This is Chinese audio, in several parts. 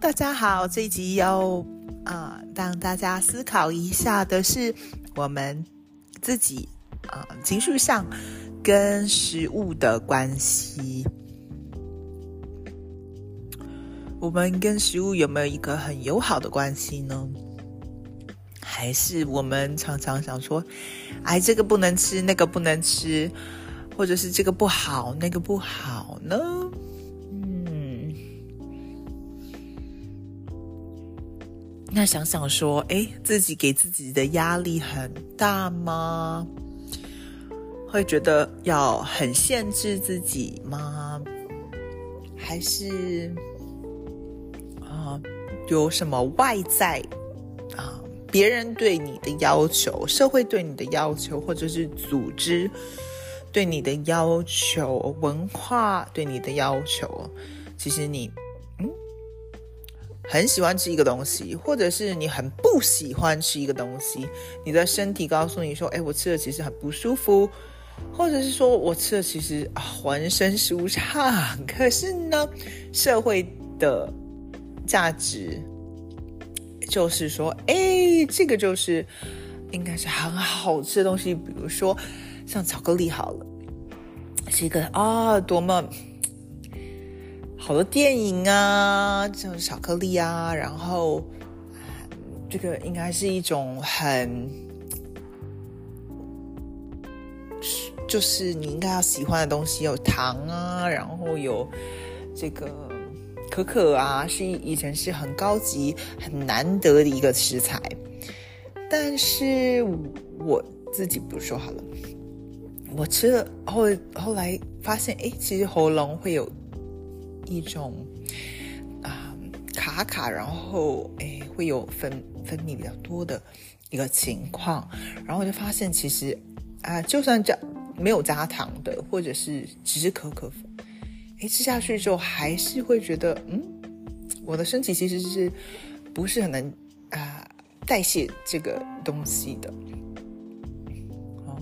大家好。这一集要啊，让大家思考一下的是，我们自己啊情绪上跟食物的关系。我们跟食物有没有一个很友好的关系呢？还是我们常常想说，哎，这个不能吃，那个不能吃，或者是这个不好，那个不好呢？那想想说，哎，自己给自己的压力很大吗？会觉得要很限制自己吗？还是啊，有什么外在啊，别人对你的要求，社会对你的要求，或者是组织对你的要求，文化对你的要求，其实你。很喜欢吃一个东西，或者是你很不喜欢吃一个东西，你的身体告诉你说：“哎，我吃了其实很不舒服。”或者是说我吃了其实浑身舒畅。可是呢，社会的价值就是说：“哎，这个就是应该是很好吃的东西。”比如说像巧克力好了，是一个啊多么。好多电影啊，像巧克力啊，然后这个应该是一种很，就是你应该要喜欢的东西，有糖啊，然后有这个可可啊，是以前是很高级、很难得的一个食材。但是我自己不说好了，我吃了后后来发现，哎，其实喉咙会有。一种啊卡卡，然后哎会有分分泌比较多的一个情况，然后我就发现其实啊，就算加没有加糖的，或者是只是可可粉，哎吃下去之后还是会觉得嗯，我的身体其实是不是很能啊代谢这个东西的哦，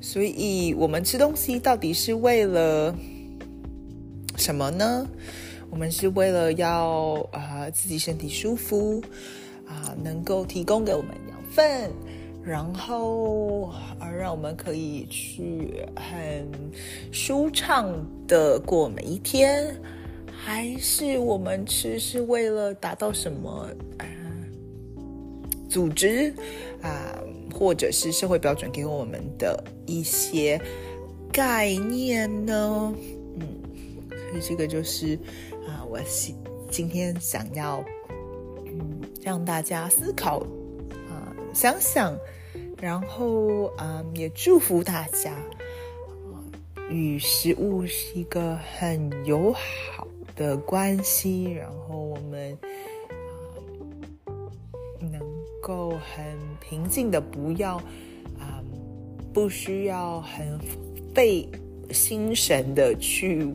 所以我们吃东西到底是为了？什么呢？我们是为了要啊自己身体舒服啊，能够提供给我们养分，然后啊让我们可以去很舒畅的过每一天，还是我们吃是为了达到什么啊组织啊或者是社会标准给我们的一些概念呢？所以这个就是啊，我今今天想要嗯让大家思考啊，想想，然后啊也祝福大家啊，与食物是一个很友好的关系，然后我们啊能够很平静的，不要啊不需要很费心神的去。